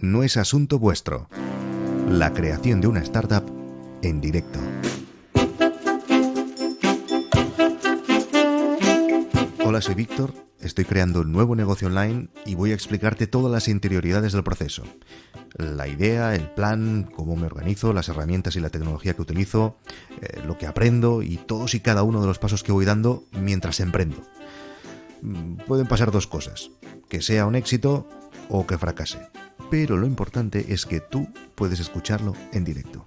no es asunto vuestro. La creación de una startup en directo. Hola, soy Víctor, estoy creando un nuevo negocio online y voy a explicarte todas las interioridades del proceso. La idea, el plan, cómo me organizo, las herramientas y la tecnología que utilizo, eh, lo que aprendo y todos y cada uno de los pasos que voy dando mientras emprendo. Mm, pueden pasar dos cosas, que sea un éxito o que fracase. Pero lo importante es que tú puedes escucharlo en directo.